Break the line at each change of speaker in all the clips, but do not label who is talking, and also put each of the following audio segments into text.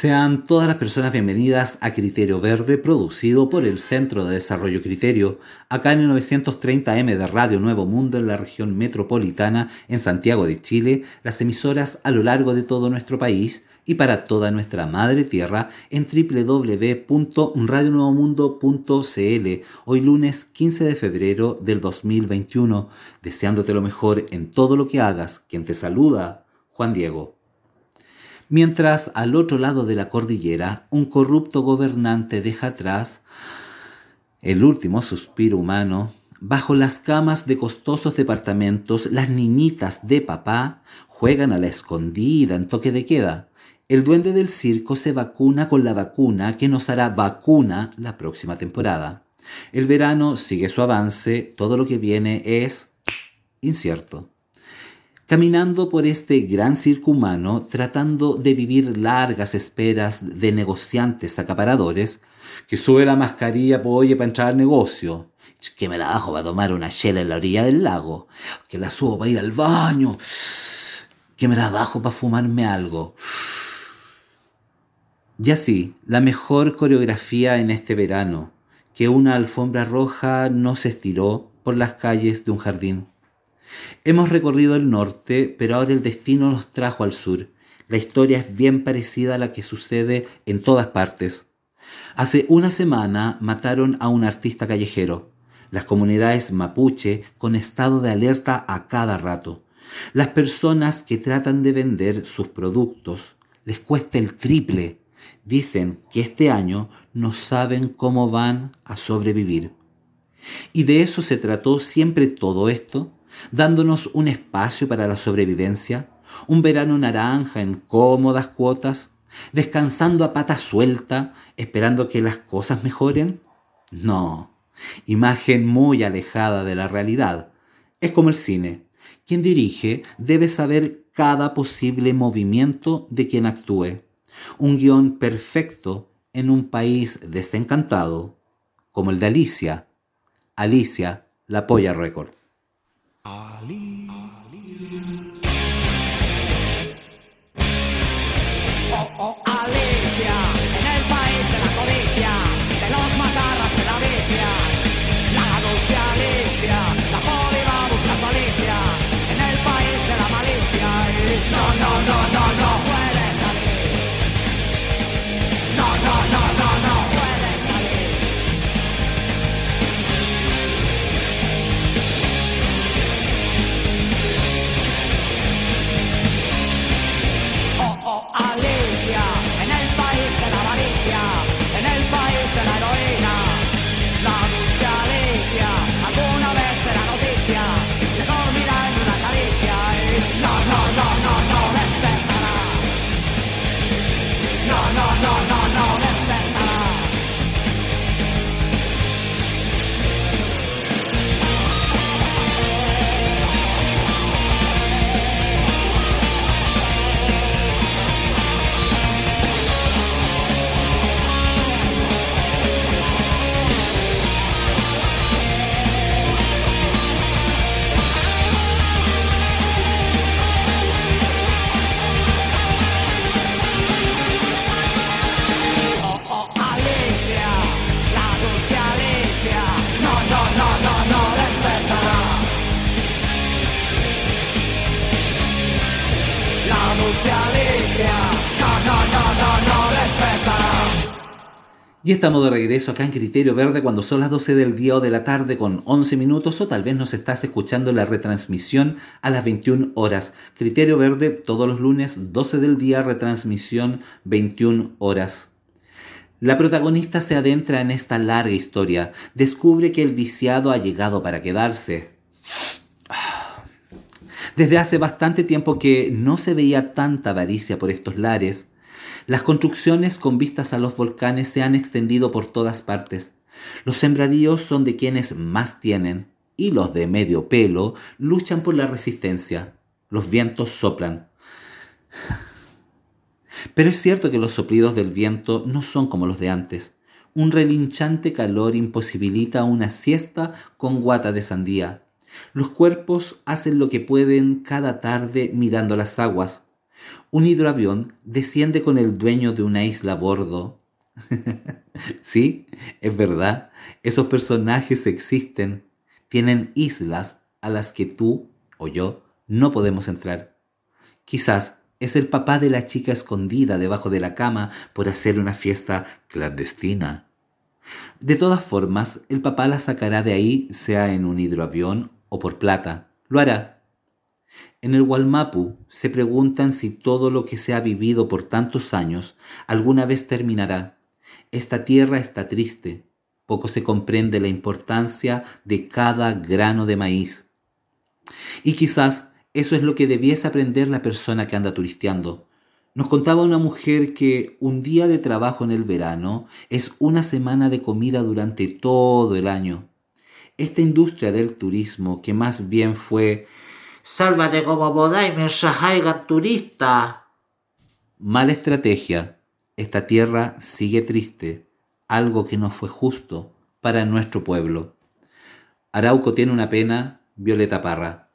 Sean todas las personas bienvenidas a Criterio Verde, producido por el Centro de Desarrollo Criterio, acá en el 930M de Radio Nuevo Mundo en la región metropolitana en Santiago de Chile, las emisoras a lo largo de todo nuestro país y para toda nuestra madre tierra en www.radionuevomundo.cl, hoy lunes 15 de febrero del 2021, deseándote lo mejor en todo lo que hagas, quien te saluda, Juan Diego. Mientras al otro lado de la cordillera un corrupto gobernante deja atrás el último suspiro humano, bajo las camas de costosos departamentos las niñitas de papá juegan a la escondida en toque de queda. El duende del circo se vacuna con la vacuna que nos hará vacuna la próxima temporada. El verano sigue su avance, todo lo que viene es incierto caminando por este gran circo humano, tratando de vivir largas esperas de negociantes acaparadores, que sube la mascarilla oye para entrar al negocio, que me la bajo para tomar una chela en la orilla del lago, que la subo para ir al baño, que me la bajo para fumarme algo. Y así, la mejor coreografía en este verano, que una alfombra roja no se estiró por las calles de un jardín. Hemos recorrido el norte, pero ahora el destino nos trajo al sur. La historia es bien parecida a la que sucede en todas partes. Hace una semana mataron a un artista callejero. Las comunidades mapuche con estado de alerta a cada rato. Las personas que tratan de vender sus productos les cuesta el triple. Dicen que este año no saben cómo van a sobrevivir. ¿Y de eso se trató siempre todo esto? Dándonos un espacio para la sobrevivencia, un verano naranja en cómodas cuotas, descansando a pata suelta, esperando que las cosas mejoren? No, imagen muy alejada de la realidad. Es como el cine. Quien dirige debe saber cada posible movimiento de quien actúe. Un guion perfecto en un país desencantado, como el de Alicia. Alicia, la Polla Record. Ali.
Y
estamos de regreso acá en Criterio Verde cuando son las 12 del día o de la tarde con 11 minutos o tal vez nos estás escuchando la retransmisión a las 21 horas. Criterio Verde todos los lunes 12 del día, retransmisión 21 horas. La protagonista se adentra en esta larga historia, descubre que el viciado ha llegado para quedarse. Desde hace bastante tiempo que no se veía tanta avaricia por estos lares,
Las construcciones con vistas a los volcanes se han extendido por todas partes. Los sembradíos son de quienes más tienen y los de medio pelo luchan por la resistencia. Los vientos soplan. Pero es cierto que los soplidos del viento no son como los de antes. Un relinchante calor imposibilita una siesta con guata de sandía. Los cuerpos hacen lo que pueden cada tarde mirando las aguas. Un hidroavión desciende con el dueño de una isla a bordo. sí, es verdad, esos personajes existen. Tienen islas a las que tú o yo no podemos entrar. Quizás es el papá de la chica escondida debajo de la cama por hacer una fiesta clandestina. De todas formas, el papá la sacará de ahí, sea en un hidroavión o por plata. Lo hará. En el Walmapu se preguntan si todo lo que se ha vivido por tantos años alguna vez terminará. Esta tierra está triste. Poco se comprende la importancia de cada grano de maíz. Y quizás eso es lo que debiese aprender la persona que anda turisteando. Nos contaba una mujer que un día de trabajo en el verano es una semana de comida durante todo el año. Esta industria del turismo, que más bien fue Sálvate como podáis mientras haya turista. Mala estrategia. Esta tierra sigue triste, algo que no fue justo para nuestro pueblo. Arauco tiene una pena, Violeta Parra.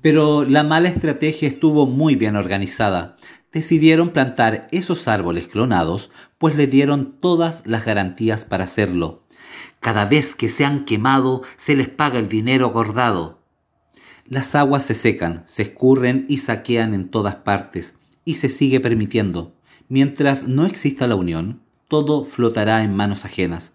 Pero la mala estrategia estuvo muy bien organizada. Decidieron plantar esos árboles clonados, pues le dieron todas las garantías para hacerlo. Cada vez que se han quemado, se les paga el dinero acordado. Las aguas se secan, se escurren y saquean en todas partes, y se sigue permitiendo. Mientras no exista la unión, todo flotará en manos ajenas.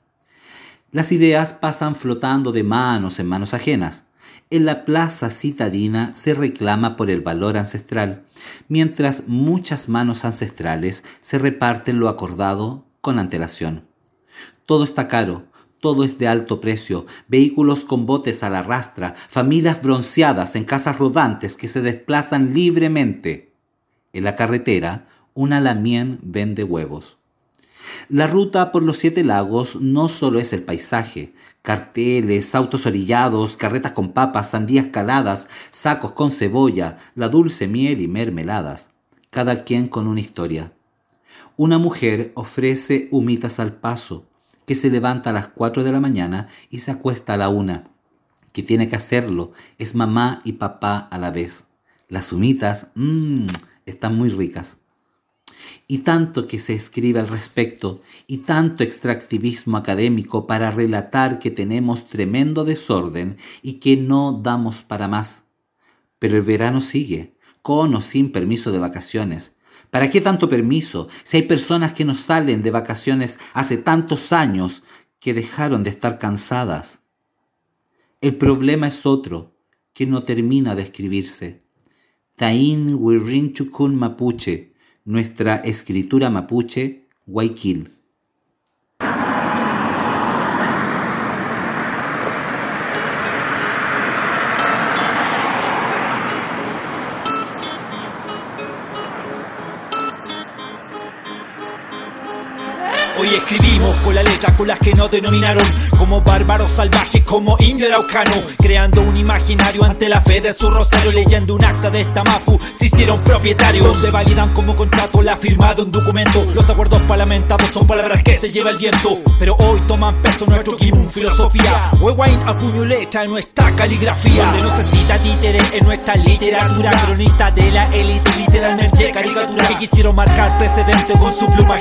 Las ideas pasan flotando de manos en manos ajenas. En la plaza citadina se reclama por el valor ancestral, mientras muchas manos ancestrales se reparten lo acordado con antelación. Todo está caro, todo es de alto precio, vehículos con botes a la rastra, familias bronceadas en casas rodantes que se desplazan libremente. En la carretera, un alamien vende huevos. La ruta por los siete lagos no solo es el paisaje, carteles, autos orillados, carretas con papas, sandías caladas, sacos con cebolla, la dulce miel y mermeladas, cada quien con una historia. Una mujer ofrece humitas al paso, que se levanta a las 4 de la mañana y se acuesta a la una, que tiene que hacerlo, es mamá y papá a la vez. Las humitas, mmm, están muy ricas. Y tanto que se escribe al respecto, y tanto extractivismo académico para relatar que tenemos tremendo desorden y que no damos para más. Pero el verano sigue, con o sin permiso de vacaciones, ¿Para qué tanto permiso si hay personas que no salen de vacaciones hace tantos años que dejaron de estar cansadas? El problema es otro, que no termina de escribirse. Mapuche, nuestra escritura mapuche, Guaykil.
Que nos denominaron como bárbaros salvajes, como indio araucano, creando un imaginario ante la fe de su rosario, leyendo un acta de esta mapu, se hicieron propietarios, donde validan como contrato la firma de un documento. Los acuerdos parlamentados son palabras que se lleva el viento, pero hoy toman peso nuestro kimun, filosofía. Wewain a puño letra en nuestra caligrafía, donde no se cita títere en nuestra literatura, cronista de la élite, literalmente caricatura, que quisieron marcar precedente con su pluma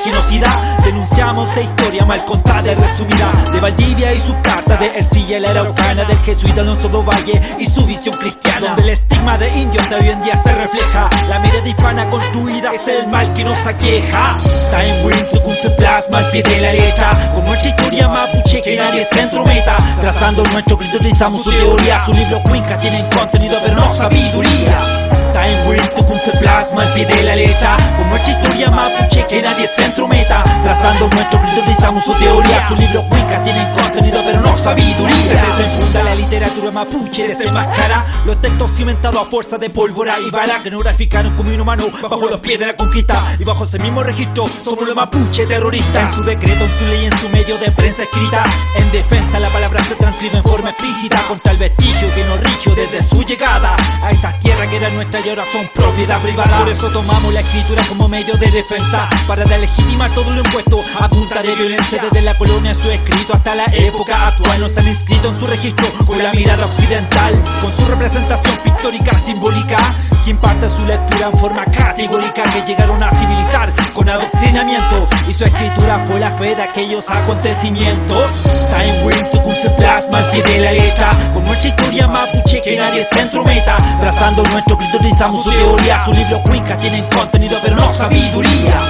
denunciando esa historia mal contada y resumida de Valdivia y su carta de Ercilla y la Araucana del jesuita Alonso Valle y su visión cristiana donde el estigma de indios de hoy en día se refleja la mirada hispana construida es el mal que nos aqueja. Time Wind tu se plasma al pie de la letra con nuestra historia mapuche que nadie se entrometa. Trazando nuestro grito utilizamos su teoría su libro Cuenca tienen contenido pero no sabiduría Time tu se plasma al pie de la letra. Con nuestra historia mapuche que nadie se entrometa. Trazando nuestro grito utilizamos su teoría. Su libro Cuenca tienen contenido pero no sabiduría. Se desenfunda la literatura mapuche desenmascara Los textos cimentados a fuerza de pólvora y balas Que no graficaron como inhumano bajo los pies de la conquista. Y bajo ese mismo registro somos los mapuche terroristas. En su decreto, en su ley, en su medio de prensa escrita. En defensa la palabra se transcribe en forma explícita. Contra el vestigio que nos rigió desde su llegada A estas tierras que eran nuestras y ahora son propiedad privada. Por eso tomamos la escritura como medio de defensa. Para legitimar todo lo impuesto a punta de violencia. Desde la colonia su escrito hasta la época actual. Nos han inscrito en su registro con la mirada occidental. Con su representación pictórica simbólica. Que imparte su lectura en forma categórica. Que llegaron a civilizar con adoctrinamiento. Y su escritura fue la fe de aquellos acontecimientos. Time Wind tu se plasma al pie de la letra. Con nuestra historia mapuche que nadie se entrometa. Trazando nuestro grito utilizamos su teoría su libro Cuenca tienen contenido pero no sabiduría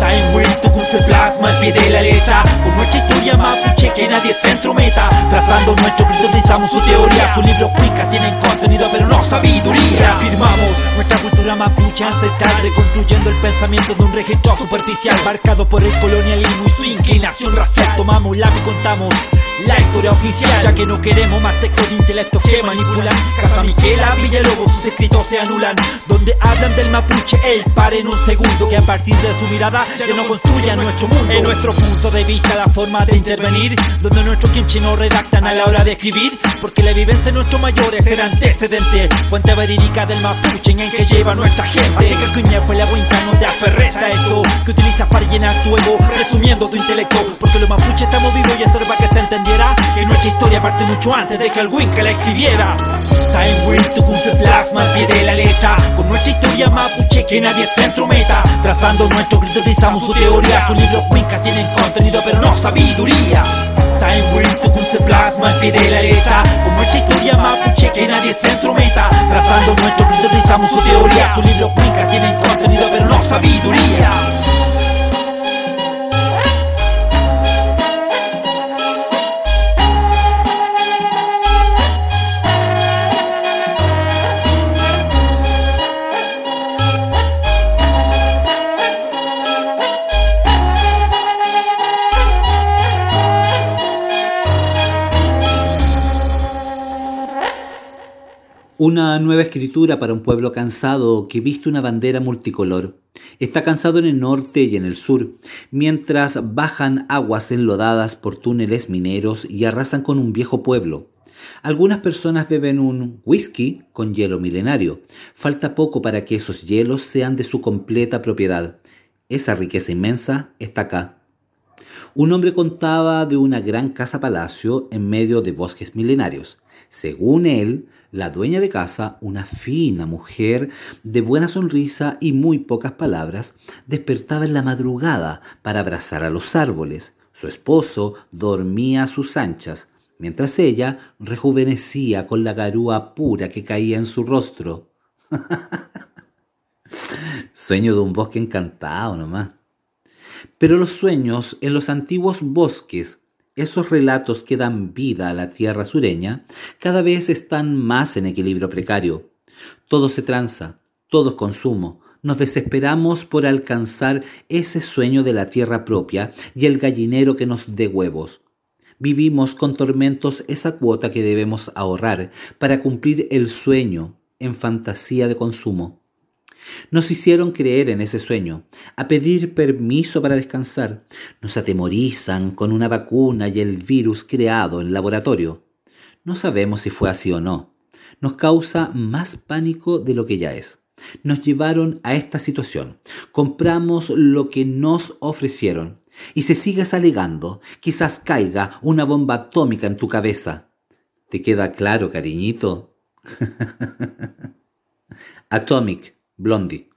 Time Wind tu se plasma al pie de la letra. Con nuestra historia mapuche que nadie se entrometa Trazando nuestro grito utilizamos su teoría. Su libro Cuenca tienen contenido pero no sabiduría. Reafirmamos nuestra cultura mapuche ancestral Reconstruyendo el pensamiento de un registro superficial. Marcado por el colonialismo y su inclinación racial. Tomamos la y contamos la historia oficial. Ya que no queremos más textos de intelectos que manipulan Casa Miquela, Villalobos, sus escritos se anulan. Donde hablan del mapuche, el par en un segundo. Que a partir de su mirada ya no construyan nuestro mundo En nuestro punto de vista la forma de intervenir Donde nuestros kimchi no redactan a la hora de escribir Porque la vivencia de nuestros mayores era antecedente Fuente verídica del mapuche en el que lleva nuestra gente Así que cuña pues la cuenca no te aferres a esto Que utilizas para llenar tu ego resumiendo tu intelecto Porque los mapuches estamos vivos y esto es para que se entendiera que nuestra historia parte mucho antes de que el Winca la escribiera. Time Wind tu se plasma al pie de la letra Con nuestra historia mapuche que nadie se entrometa Trazando nuestro grito utilizamos su teoría Su libro Winca tienen contenido pero no sabiduría. Time Wind tu se plasma al pie de la letra. Con nuestra historia mapuche que nadie se entrometa. Trazando nuestro grito utilizamos su teoría Su libro Winca tienen contenido pero no sabiduría
Una nueva escritura para un pueblo cansado que viste una bandera multicolor. Está cansado en el norte y en el sur, mientras bajan aguas enlodadas por túneles mineros y arrasan con un viejo pueblo. Algunas personas beben un whisky con hielo milenario. Falta poco para que esos hielos sean de su completa propiedad. Esa riqueza inmensa está acá. Un hombre contaba de una gran casa palacio en medio de bosques milenarios. Según él, la dueña de casa, una fina mujer de buena sonrisa y muy pocas palabras, despertaba en la madrugada para abrazar a los árboles. Su esposo dormía a sus anchas, mientras ella rejuvenecía con la garúa pura que caía en su rostro. Sueño de un bosque encantado nomás. Pero los sueños en los antiguos bosques esos relatos que dan vida a la tierra sureña cada vez están más en equilibrio precario. Todo se tranza, todo es consumo. Nos desesperamos por alcanzar ese sueño de la tierra propia y el gallinero que nos dé huevos. Vivimos con tormentos esa cuota que debemos ahorrar para cumplir el sueño en fantasía de consumo. Nos hicieron creer en ese sueño, a pedir permiso para descansar. Nos atemorizan con una vacuna y el virus creado en laboratorio. No sabemos si fue así o no. Nos causa más pánico de lo que ya es. Nos llevaron a esta situación. Compramos lo que nos ofrecieron. Y si sigues alegando, quizás caiga una bomba atómica en tu cabeza. ¿Te queda claro, cariñito? Atomic Blondie.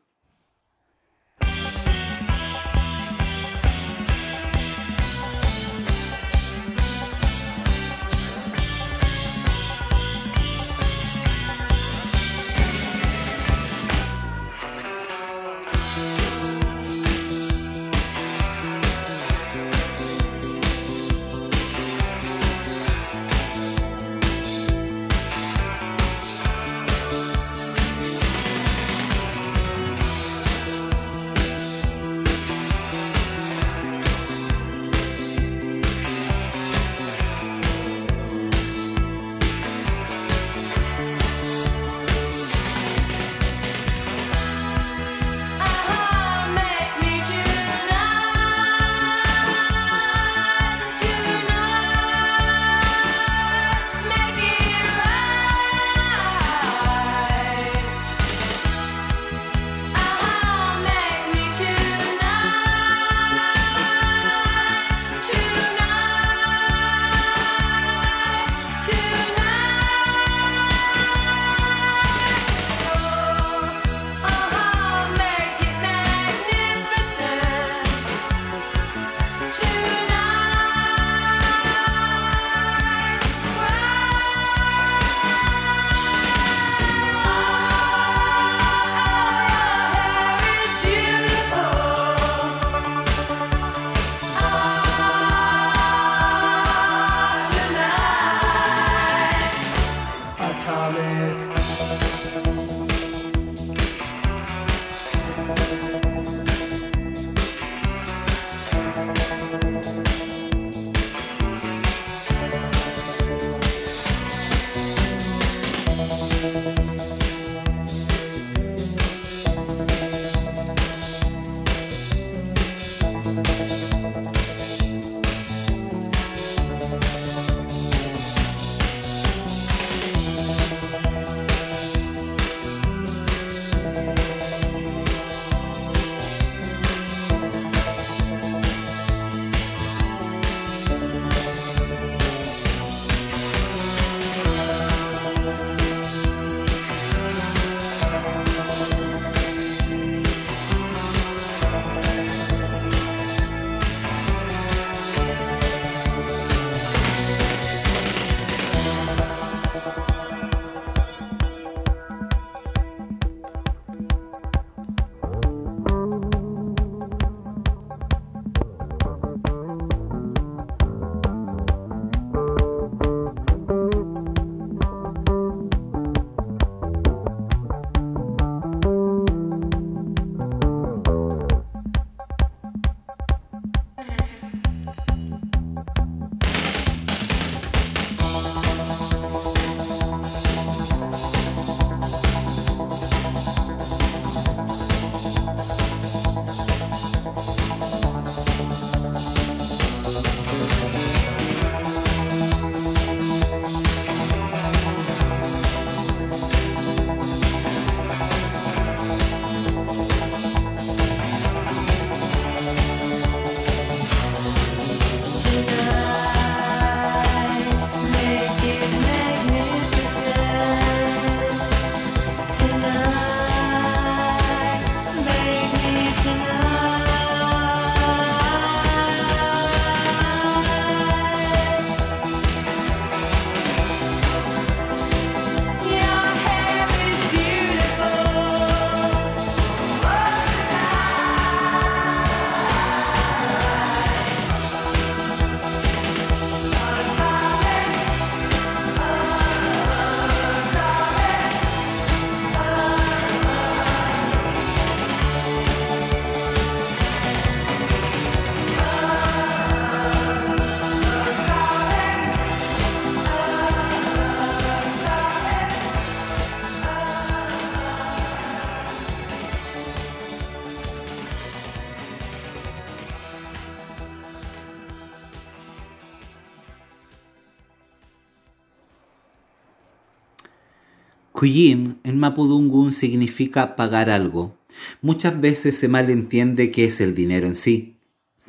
Cuyin en Mapudungun significa pagar algo. Muchas veces se malentiende qué es el dinero en sí,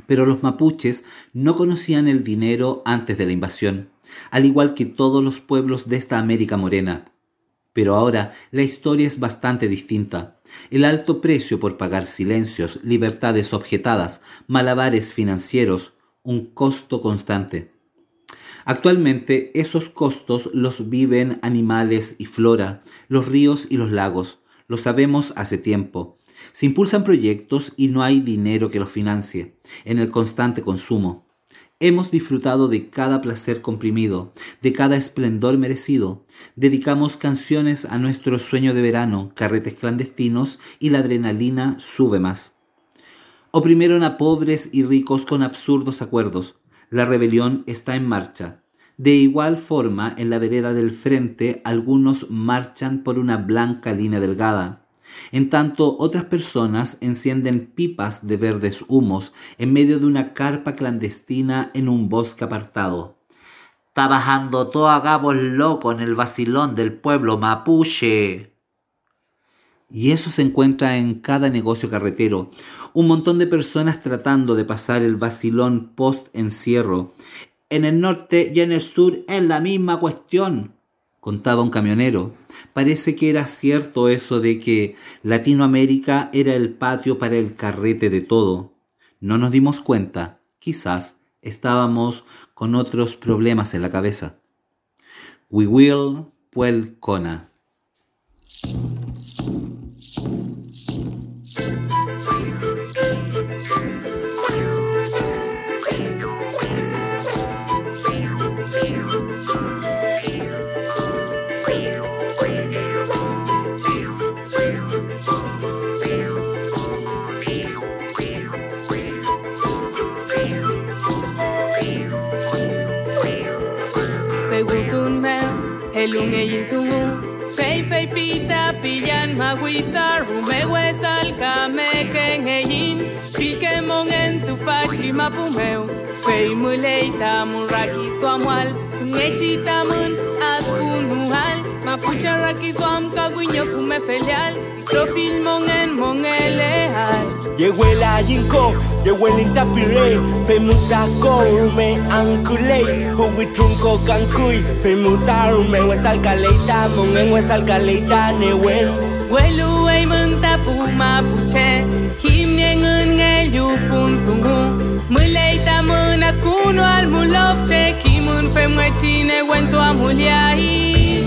pero los mapuches no conocían el dinero antes de la invasión, al igual que todos los pueblos de esta América morena. Pero ahora la historia es bastante distinta. El alto precio por pagar silencios, libertades objetadas, malabares financieros, un costo constante. Actualmente esos costos los viven animales y flora, los ríos y los lagos. Lo sabemos hace tiempo. Se impulsan proyectos y no hay dinero que los financie, en el constante consumo. Hemos disfrutado de cada placer comprimido, de cada esplendor merecido. Dedicamos canciones a nuestro sueño de verano, carretes clandestinos y la adrenalina sube más. Oprimieron a pobres y ricos con absurdos acuerdos. La rebelión está en marcha. De igual forma, en la vereda del frente, algunos marchan por una blanca línea delgada. En tanto, otras personas encienden pipas de verdes humos en medio de una carpa clandestina en un bosque apartado. Está bajando todo a loco en el vacilón del pueblo mapuche. Y eso se encuentra en cada negocio carretero. Un montón de personas tratando de pasar el vacilón post-encierro. En el norte y en el sur es la misma cuestión, contaba un camionero. Parece que era cierto eso de que Latinoamérica era el patio para el carrete de todo. No nos dimos cuenta. Quizás estábamos con otros problemas en la cabeza. We will puel cona.
mapumeu Fei mulei tamun raki tuamual Tungechi tamun askun Mapucha raki tuam kaguinyo kume felial Profil mongen mongeleal Llegó
el ayinko, el intapire Femuta koume ankulei Huwi trunko kankui Femuta rume huesalcaleita Mongen newen
tapu mapuche. Ngeyupun Minat cuno al mulov che kimun fe muechine guento a muliahi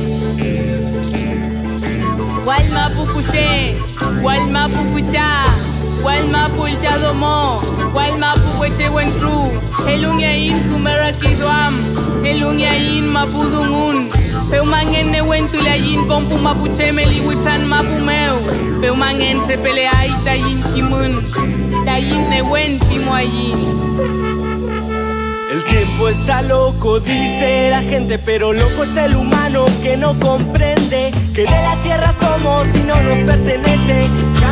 Walma pupuche, walma pupucha, walma pulcha domo, walma pupuche wentru, elunyain kumerakiduam, elunyain mapudungun. Peumangen ne wentulayin compu mapuche meliwitan mapumeu, peumangen trepeleaita yin kimun, dayin ne wentimuayin.
El tiempo está loco, dice la gente, pero loco es el humano que no comprende que de la tierra somos y no nos pertenece.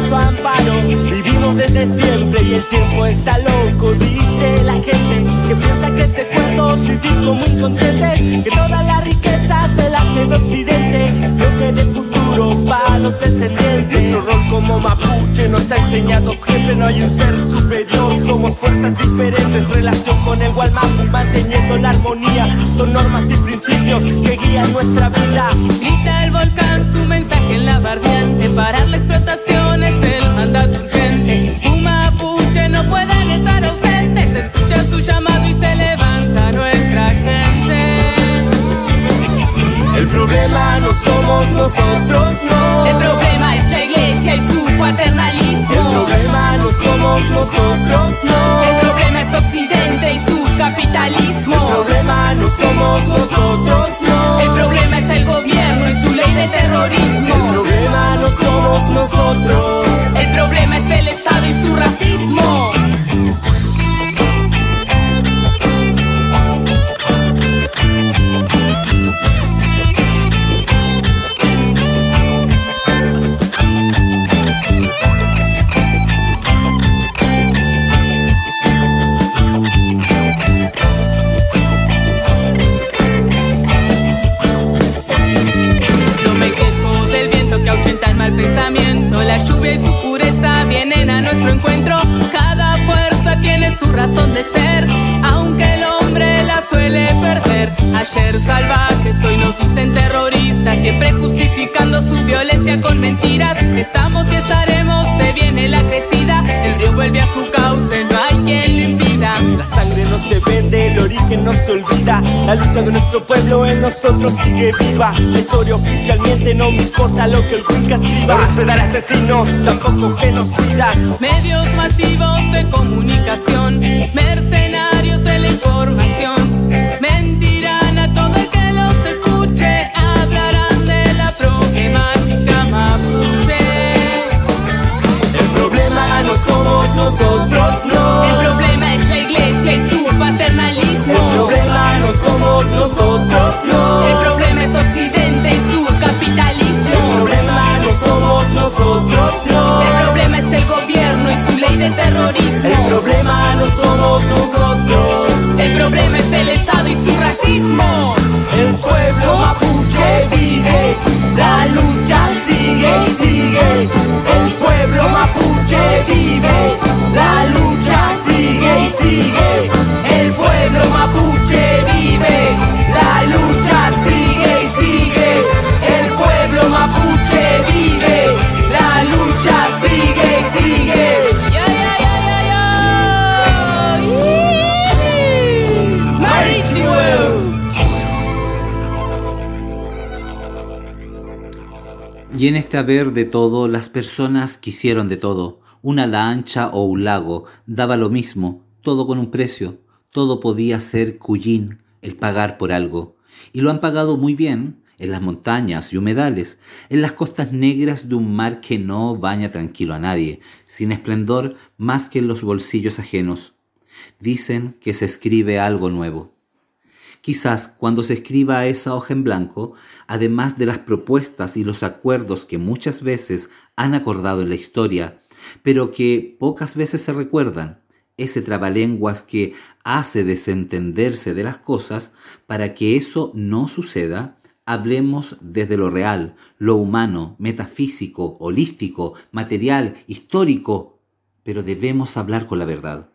Caso amparo, vivimos desde siempre y el tiempo está loco, dice la gente que piensa que se cuerdos vivir como inconscientes, que toda la riqueza se la lleva Occidente, lo que de futuro para los descendientes. Nuestro rol como mapuche nos ha enseñado siempre no hay un ser superior, somos fuerzas diferentes, relación con el Walmart manteniendo la armonía. Son normas y principios que guían nuestra vida.
Grita el volcán su mensaje en la barriante. Parar la explotación es el mandato urgente. Un mapuche no pueden estar ausentes. Escucha su llamado y se levanta nuestra gente.
El problema no somos nosotros, no.
El problema es la iglesia y su paternalismo.
El problema no somos nosotros, no.
El problema es Occidente y su capitalismo.
El problema no somos nosotros, no.
El problema es el gobierno
nosotros sigue viva. La historia oficialmente no me importa lo que el Wicca escriba. No asesinos, tampoco genocidas.
Medios masivos de comunicación, mercenarios de la información, mentirán a todo el que los escuche, hablarán de la problemática mapuche.
El problema no somos nosotros, no.
El problema es la iglesia y su paternalismo.
El problema no somos nosotros, no.
De terrorismo.
El problema no somos nosotros.
El problema es el Estado y su racismo.
El pueblo mapuche vive, la lucha sigue y sigue. El pueblo mapuche vive, la lucha sigue y sigue. El pueblo mapuche vive, la lucha sigue Y
en este haber de todo, las personas quisieron de todo. Una lancha o un lago, daba lo mismo, todo con un precio. Todo podía ser cuyín, el pagar por algo. Y lo han pagado muy bien en las montañas y humedales, en las costas negras de un mar que no baña tranquilo a nadie, sin esplendor más que en los bolsillos ajenos. Dicen que se escribe algo nuevo. Quizás cuando se escriba esa hoja en blanco, además de las propuestas y los acuerdos que muchas veces han acordado en la historia, pero que pocas veces se recuerdan, ese trabalenguas que hace desentenderse de las cosas, para que eso no suceda, hablemos desde lo real, lo humano, metafísico, holístico, material, histórico, pero debemos hablar con la verdad.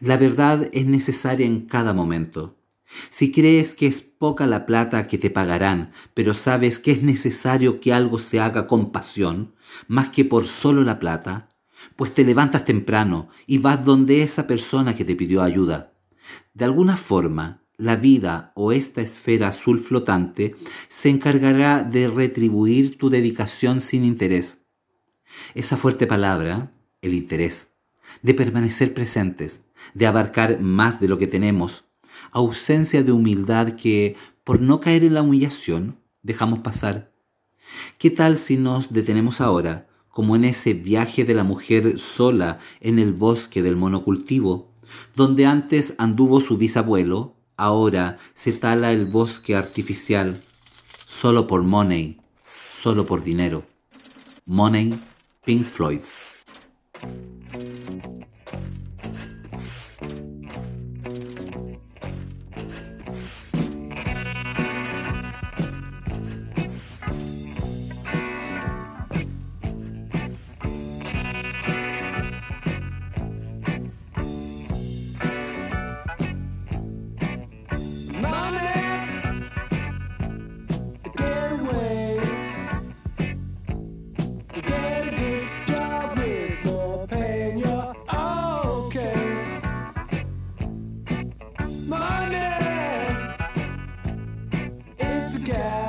La verdad es necesaria en cada momento. Si crees que es poca la plata que te pagarán, pero sabes que es necesario que algo se haga con pasión, más que por solo la plata, pues te levantas temprano y vas donde esa persona que te pidió ayuda. De alguna forma, la vida o esta esfera azul flotante se encargará de retribuir tu dedicación sin interés. Esa fuerte palabra, el interés, de permanecer presentes, de abarcar más de lo que tenemos, ausencia de humildad que, por no caer en la humillación, dejamos pasar. ¿Qué tal si nos detenemos ahora, como en ese viaje de la mujer sola en el bosque del monocultivo, donde antes anduvo su bisabuelo, ahora se tala el bosque artificial, solo por money, solo por dinero. Money, Pink Floyd.
together.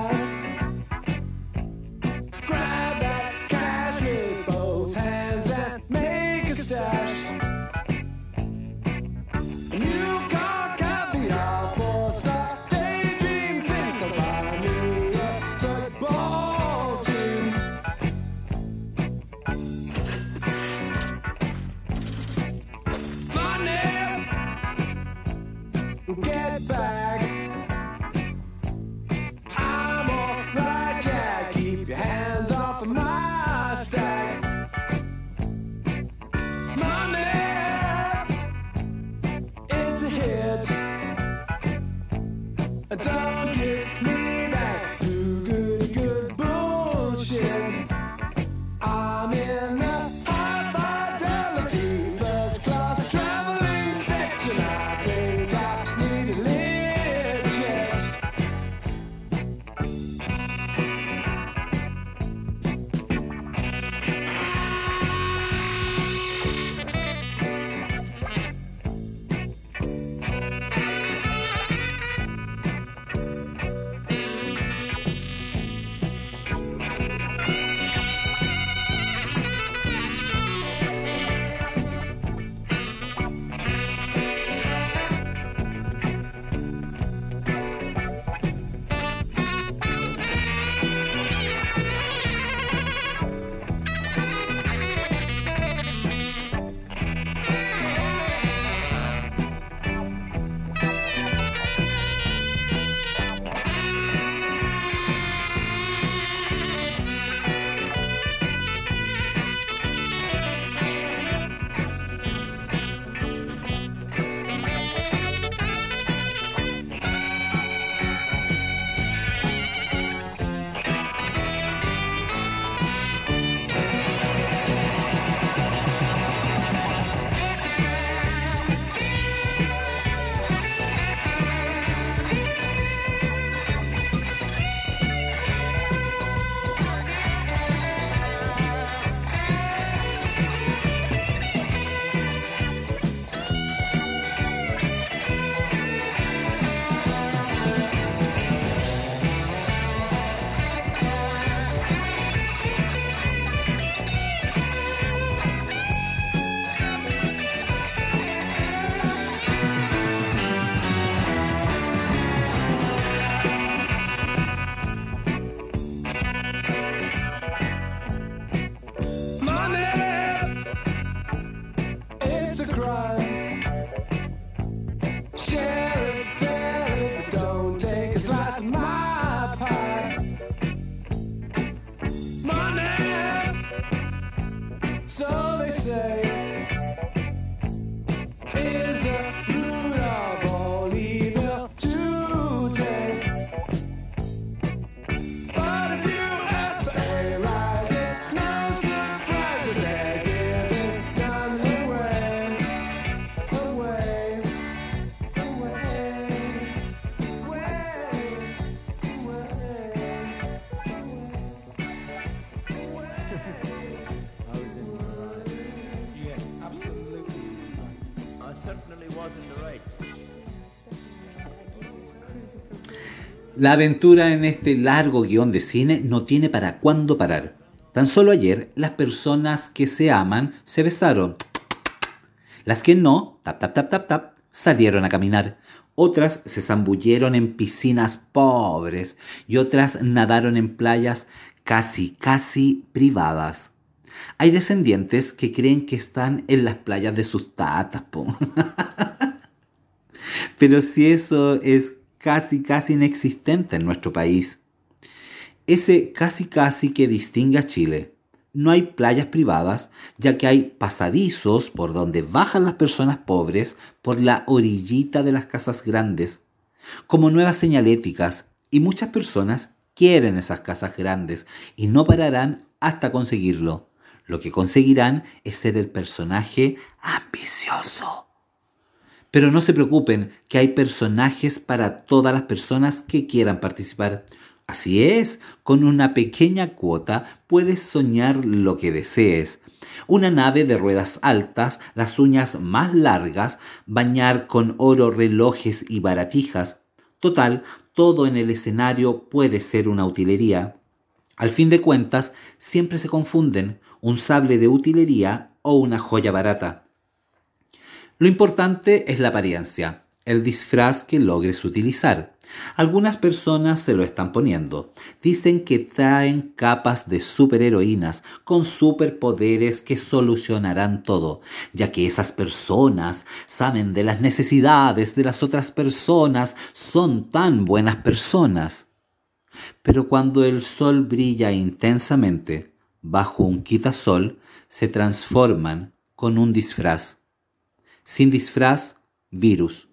La aventura en este largo guion de cine no tiene para cuándo parar. Tan solo ayer, las personas que se aman se besaron. Las que no, tap tap tap tap tap, salieron a caminar. Otras se zambulleron en piscinas pobres y otras nadaron en playas casi, casi privadas. Hay descendientes que creen que están en las playas de sus tatas. Pero si eso es casi, casi inexistente en nuestro país. Ese casi, casi que distingue a Chile. No hay playas privadas, ya que hay pasadizos por donde bajan las personas pobres por la orillita de las casas grandes, como nuevas señaléticas, y muchas personas quieren esas casas grandes y no pararán hasta conseguirlo. Lo que conseguirán es ser el personaje ambicioso. Pero no se preocupen, que hay personajes para todas las personas que quieran participar. Así es, con una pequeña cuota puedes soñar lo que desees. Una nave de ruedas altas, las uñas más largas, bañar con oro relojes y baratijas. Total, todo en el escenario puede ser una utilería. Al fin de cuentas, siempre se confunden un sable de utilería o una joya barata. Lo importante es la apariencia, el disfraz que logres utilizar. Algunas personas se lo están poniendo. Dicen que traen capas de superheroínas con superpoderes que solucionarán todo, ya que esas personas saben de las necesidades de las otras personas, son tan buenas personas. Pero cuando el sol brilla intensamente bajo un quitasol, se transforman con un disfraz. Sin disfraz, virus.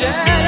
Angel.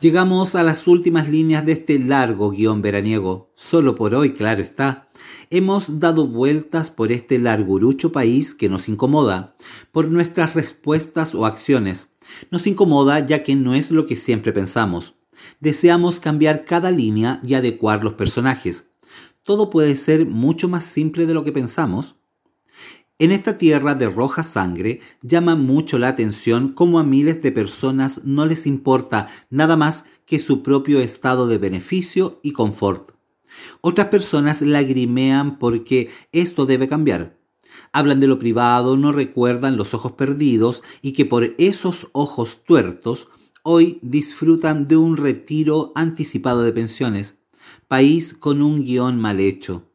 Llegamos a las últimas líneas de este largo guion veraniego. Solo por hoy, claro está. Hemos dado vueltas por este largurucho país que nos incomoda, por nuestras respuestas o acciones. Nos incomoda ya que no es lo que siempre pensamos. Deseamos cambiar cada línea y adecuar los personajes. Todo puede ser mucho más simple de lo que pensamos. En esta tierra de roja sangre llama mucho la atención cómo a miles de personas no les importa nada más que su propio estado de beneficio y confort. Otras personas lagrimean porque esto debe cambiar. Hablan de lo privado, no recuerdan los ojos perdidos y que por esos ojos tuertos hoy disfrutan de un retiro anticipado de pensiones, país con un guion mal hecho.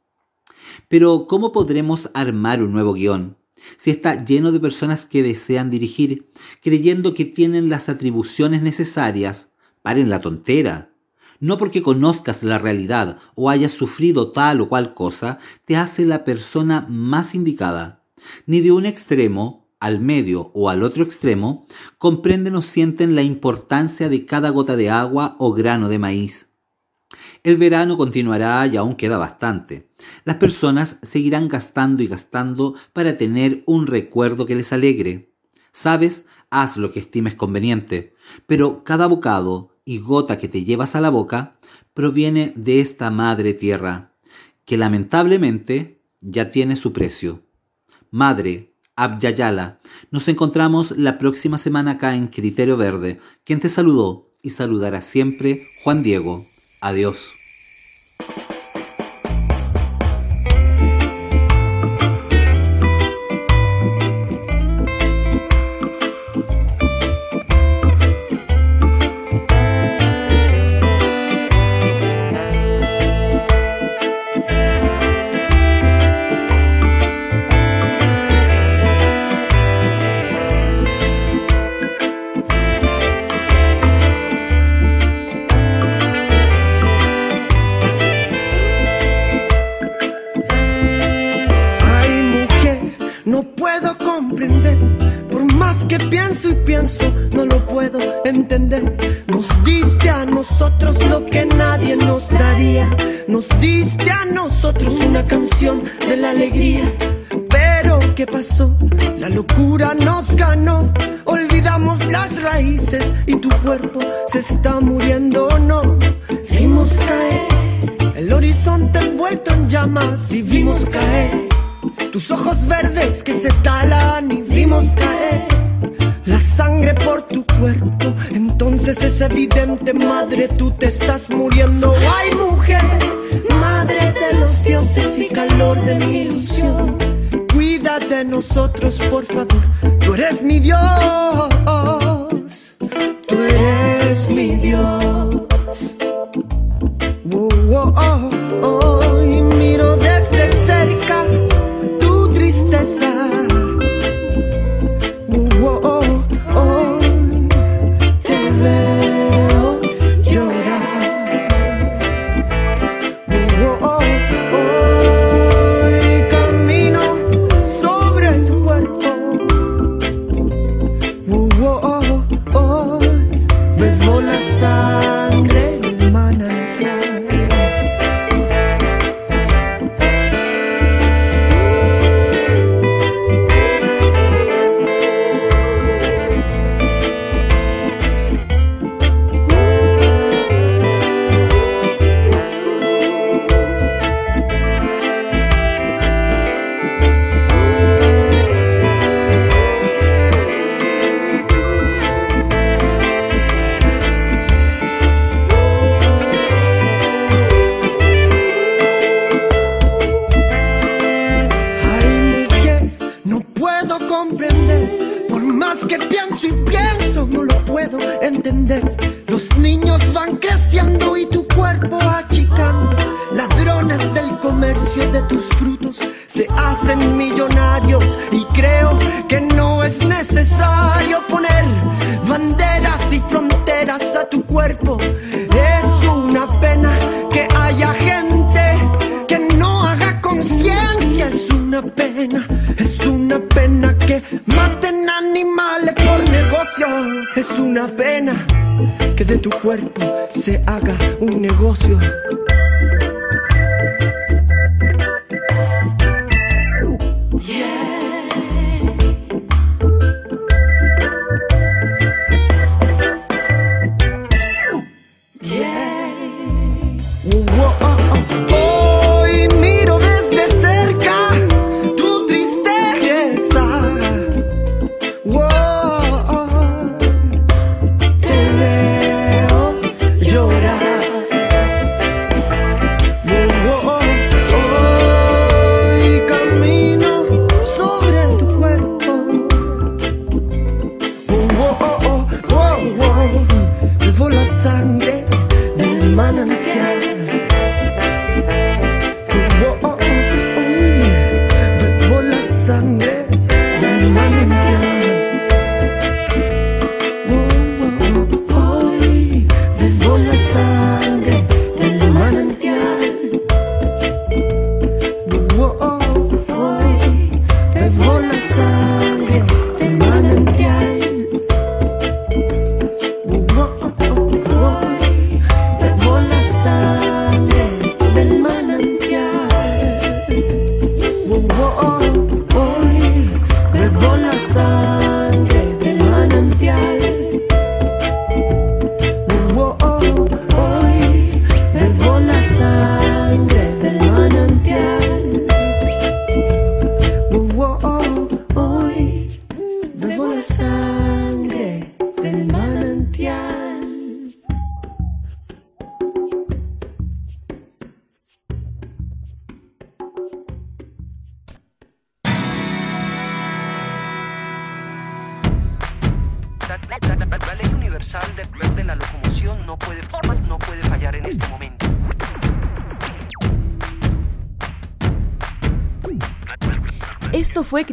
Pero ¿cómo podremos armar un nuevo guion? Si está lleno de personas que desean dirigir, creyendo que tienen las atribuciones necesarias, paren la tontera. No porque conozcas la realidad o hayas sufrido tal o cual cosa, te hace la persona más indicada. Ni de un extremo, al medio o al otro extremo, comprenden o sienten la importancia de cada gota de agua o grano de maíz. El verano continuará y aún queda bastante. Las personas seguirán gastando y gastando para tener un recuerdo que les alegre. Sabes, haz lo que estimes conveniente, pero cada bocado y gota que te llevas a la boca proviene de esta madre tierra, que lamentablemente ya tiene su precio. Madre, Abyayala, nos encontramos la próxima semana acá en Criterio Verde. Quien te saludó y saludará siempre, Juan Diego. Adiós.
Alegría. Pero, ¿qué pasó? La locura nos ganó. Olvidamos las raíces y tu cuerpo se está muriendo, no. Vimos caer el horizonte envuelto en llamas y vimos caer tus ojos verdes que se talan y vimos caer la sangre por tu cuerpo. Entonces es evidente, madre, tú te estás muriendo. Ay, mujer, madre de los dioses y calor de mi ilusión. Cuida de nosotros, por favor. Tú eres mi Dios. Tú eres mi Dios. Oh, oh, oh,